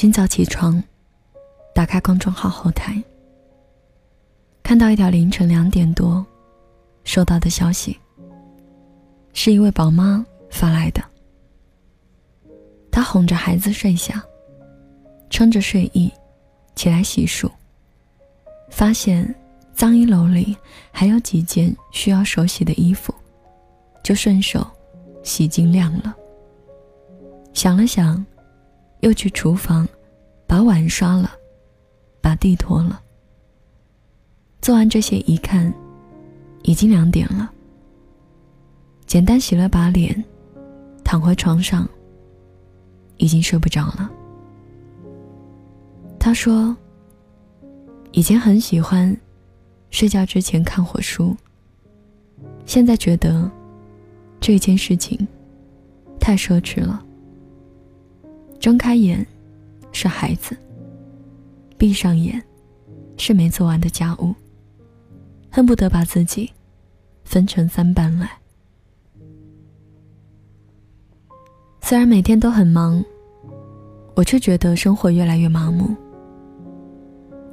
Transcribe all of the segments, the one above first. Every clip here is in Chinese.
今早起床，打开公众号后台，看到一条凌晨两点多收到的消息，是一位宝妈发来的。她哄着孩子睡下，撑着睡意起来洗漱，发现脏衣篓里还有几件需要手洗的衣服，就顺手洗净晾了。想了想。又去厨房，把碗刷了，把地拖了。做完这些，一看，已经两点了。简单洗了把脸，躺回床上，已经睡不着了。他说：“以前很喜欢睡觉之前看会书，现在觉得这件事情太奢侈了。”睁开眼，是孩子；闭上眼，是没做完的家务。恨不得把自己分成三半来。虽然每天都很忙，我却觉得生活越来越麻木。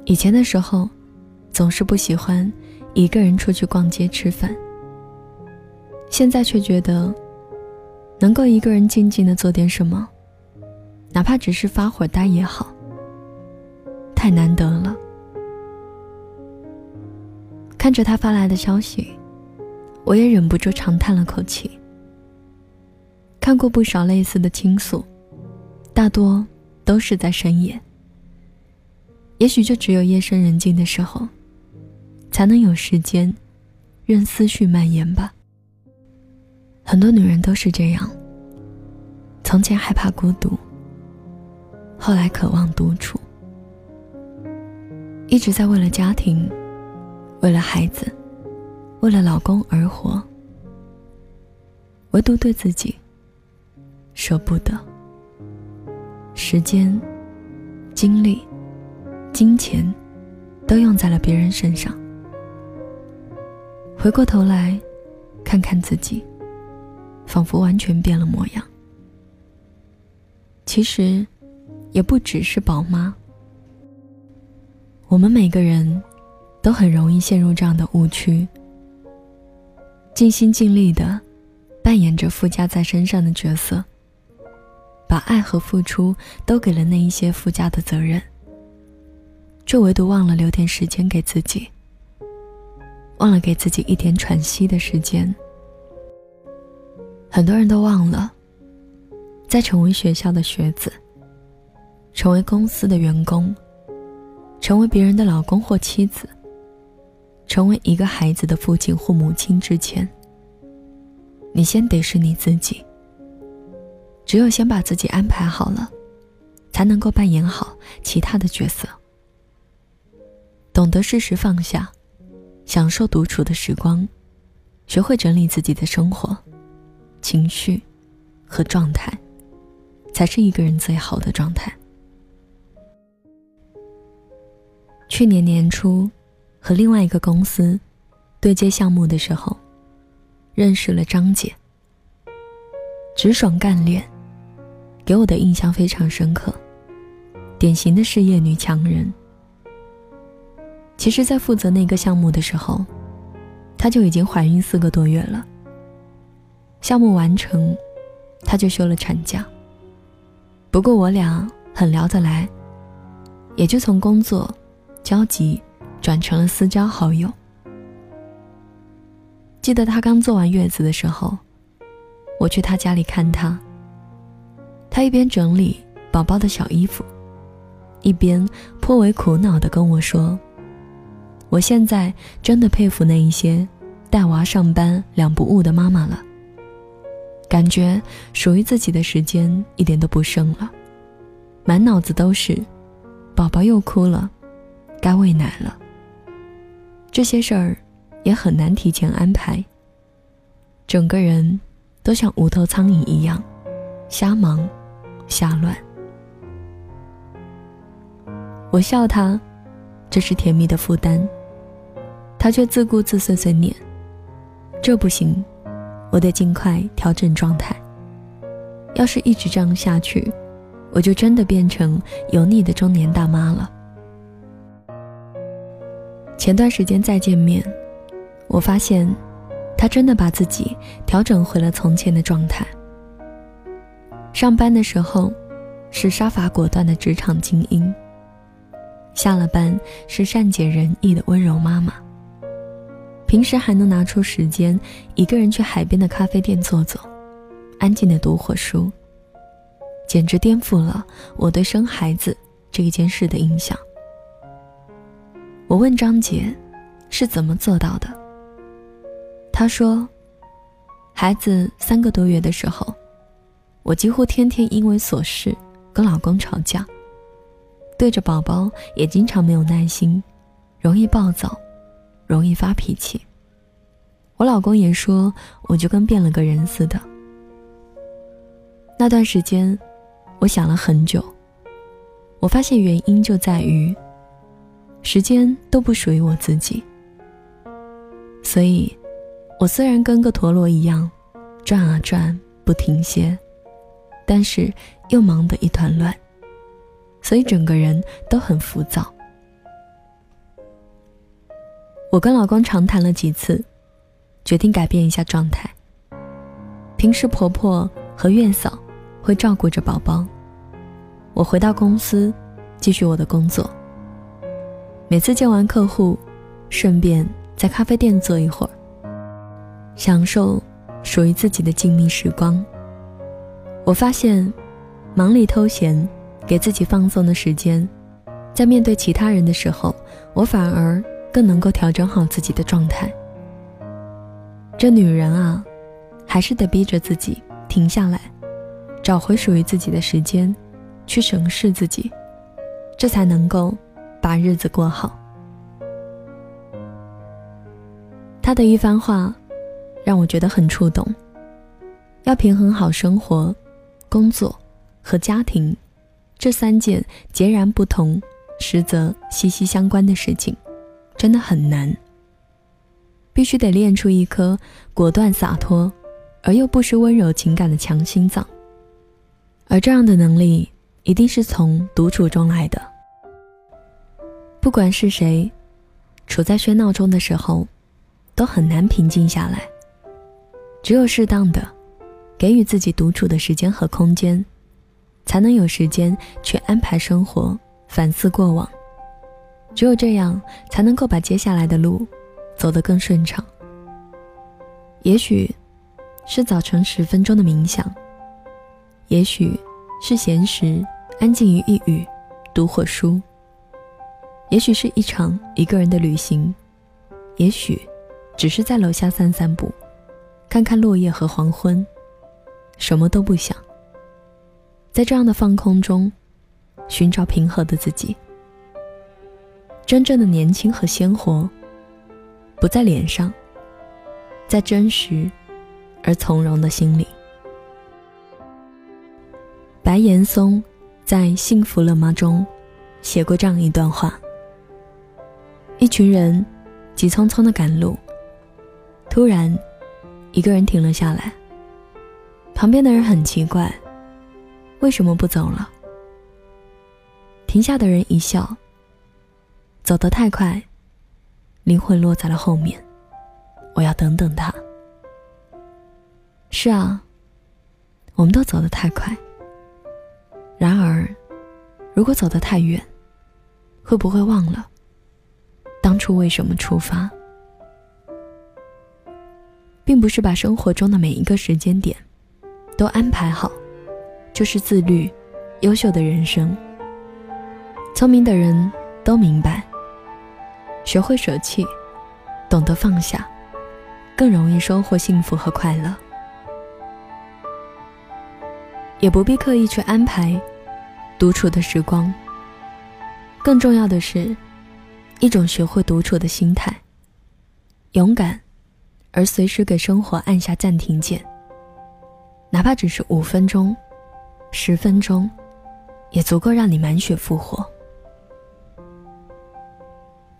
以前的时候，总是不喜欢一个人出去逛街吃饭。现在却觉得，能够一个人静静的做点什么。哪怕只是发会儿呆也好，太难得了。看着他发来的消息，我也忍不住长叹了口气。看过不少类似的倾诉，大多都是在深夜。也许就只有夜深人静的时候，才能有时间，任思绪蔓延吧。很多女人都是这样。从前害怕孤独。后来渴望独处，一直在为了家庭、为了孩子、为了老公而活，唯独对自己舍不得。时间、精力、金钱，都用在了别人身上。回过头来，看看自己，仿佛完全变了模样。其实。也不只是宝妈，我们每个人都很容易陷入这样的误区，尽心尽力的扮演着附加在身上的角色，把爱和付出都给了那一些附加的责任，却唯独忘了留点时间给自己，忘了给自己一点喘息的时间。很多人都忘了，在成为学校的学子。成为公司的员工，成为别人的老公或妻子，成为一个孩子的父亲或母亲之前，你先得是你自己。只有先把自己安排好了，才能够扮演好其他的角色。懂得适时放下，享受独处的时光，学会整理自己的生活、情绪和状态，才是一个人最好的状态。去年年初，和另外一个公司对接项目的时候，认识了张姐。直爽干练，给我的印象非常深刻，典型的事业女强人。其实，在负责那个项目的时候，她就已经怀孕四个多月了。项目完成，她就休了产假。不过我俩很聊得来，也就从工作。交集转成了私交好友。记得她刚坐完月子的时候，我去她家里看她。她一边整理宝宝的小衣服，一边颇为苦恼地跟我说：“我现在真的佩服那一些带娃上班两不误的妈妈了。感觉属于自己的时间一点都不剩了，满脑子都是宝宝又哭了。”该喂奶了。这些事儿也很难提前安排。整个人都像无头苍蝇一样，瞎忙瞎乱。我笑他，这是甜蜜的负担。他却自顾自碎碎念：“这不行，我得尽快调整状态。要是一直这样下去，我就真的变成油腻的中年大妈了。前段时间再见面，我发现，他真的把自己调整回了从前的状态。上班的时候，是杀伐果断的职场精英；下了班，是善解人意的温柔妈妈。平时还能拿出时间，一个人去海边的咖啡店坐坐，安静的读会书。简直颠覆了我对生孩子这一件事的印象。我问张杰，是怎么做到的？他说，孩子三个多月的时候，我几乎天天因为琐事跟老公吵架，对着宝宝也经常没有耐心，容易暴躁，容易发脾气。我老公也说，我就跟变了个人似的。那段时间。我想了很久，我发现原因就在于，时间都不属于我自己，所以，我虽然跟个陀螺一样，转啊转不停歇，但是又忙得一团乱，所以整个人都很浮躁。我跟老公长谈了几次，决定改变一下状态。平时婆婆和月嫂。会照顾着宝宝。我回到公司，继续我的工作。每次见完客户，顺便在咖啡店坐一会儿，享受属于自己的静谧时光。我发现，忙里偷闲，给自己放松的时间，在面对其他人的时候，我反而更能够调整好自己的状态。这女人啊，还是得逼着自己停下来。找回属于自己的时间，去审视自己，这才能够把日子过好。他的一番话，让我觉得很触动。要平衡好生活、工作和家庭这三件截然不同、实则息息相关的事情，真的很难。必须得练出一颗果断洒脱，而又不失温柔情感的强心脏。而这样的能力，一定是从独处中来的。不管是谁，处在喧闹中的时候，都很难平静下来。只有适当的给予自己独处的时间和空间，才能有时间去安排生活、反思过往。只有这样，才能够把接下来的路走得更顺畅。也许，是早晨十分钟的冥想。也许是闲时安静于一隅，读会书；也许是一场一个人的旅行；也许只是在楼下散散步，看看落叶和黄昏，什么都不想。在这样的放空中，寻找平和的自己。真正的年轻和鲜活，不在脸上，在真实而从容的心里。白岩松在《幸福了吗》中写过这样一段话：一群人急匆匆的赶路，突然，一个人停了下来。旁边的人很奇怪，为什么不走了？停下的人一笑：“走得太快，灵魂落在了后面，我要等等他。”是啊，我们都走得太快。然而，如果走得太远，会不会忘了当初为什么出发？并不是把生活中的每一个时间点都安排好，就是自律、优秀的人生。聪明的人都明白，学会舍弃，懂得放下，更容易收获幸福和快乐。也不必刻意去安排独处的时光。更重要的是，一种学会独处的心态，勇敢，而随时给生活按下暂停键。哪怕只是五分钟、十分钟，也足够让你满血复活。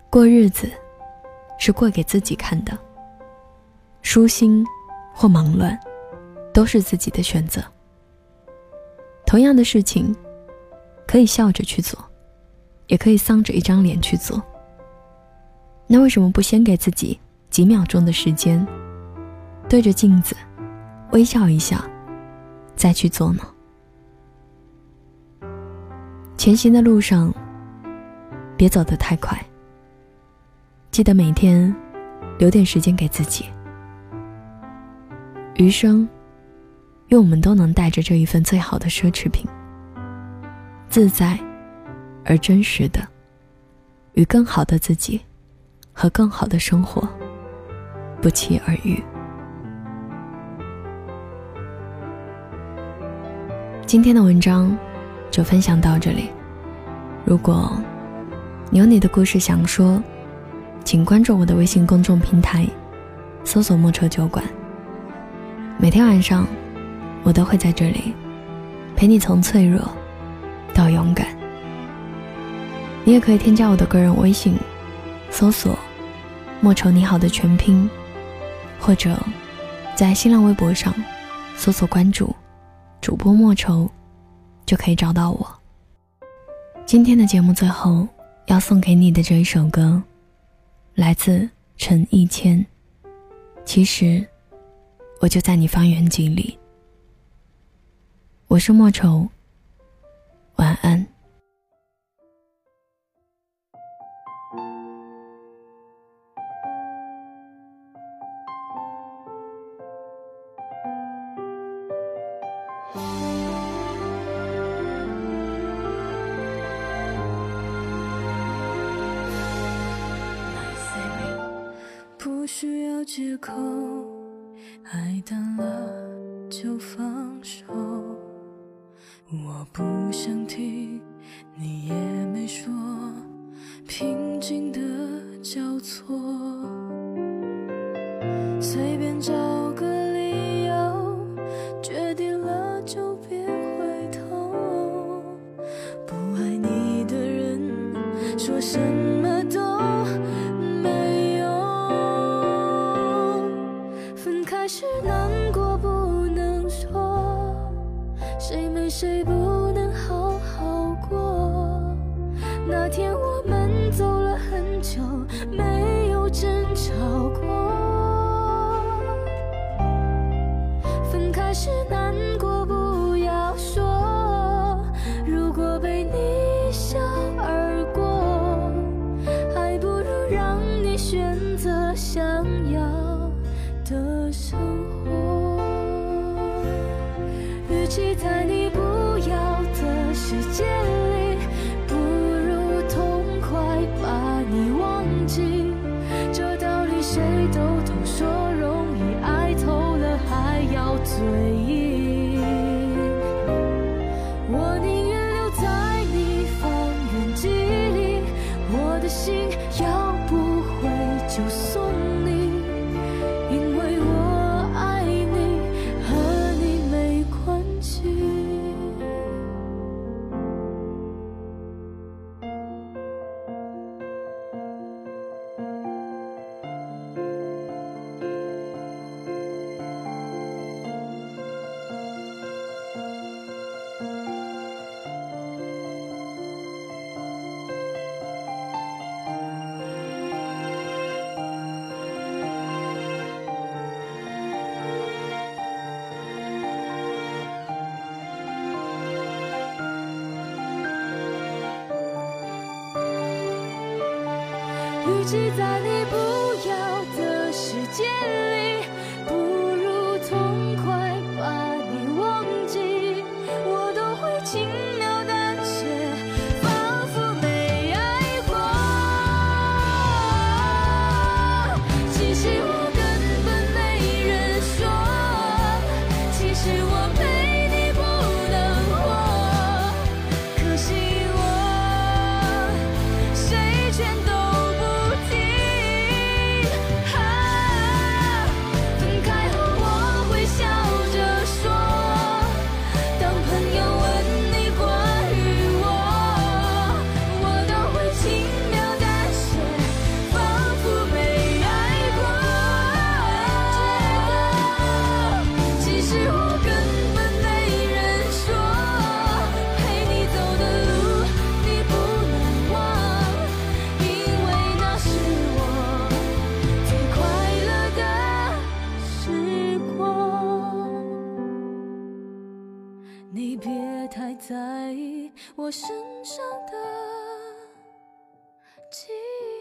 过日子，是过给自己看的。舒心或忙乱，都是自己的选择。同样的事情，可以笑着去做，也可以丧着一张脸去做。那为什么不先给自己几秒钟的时间，对着镜子微笑一下，再去做呢？前行的路上，别走得太快。记得每天留点时间给自己。余生，愿我们都能带着这一份最好的奢侈品，自在而真实的，与更好的自己和更好的生活不期而遇。今天的文章。就分享到这里。如果你有你的故事想说，请关注我的微信公众平台，搜索“莫愁酒馆”。每天晚上，我都会在这里陪你从脆弱到勇敢。你也可以添加我的个人微信，搜索“莫愁你好”的全拼，或者在新浪微博上搜索关注主播莫愁。就可以找到我。今天的节目最后要送给你的这一首歌，来自陈奕谦。其实，我就在你方圆几里。我是莫愁，晚安。不需要借口，爱淡了就放手。我不想听，你也没说，平静的交错，随便找是难过不能说，谁没谁不与其在你不要的世界里，不如痛快把你忘记，我都会轻描淡写，仿佛没爱过。其实我根本没人说，其实我我身上的记忆。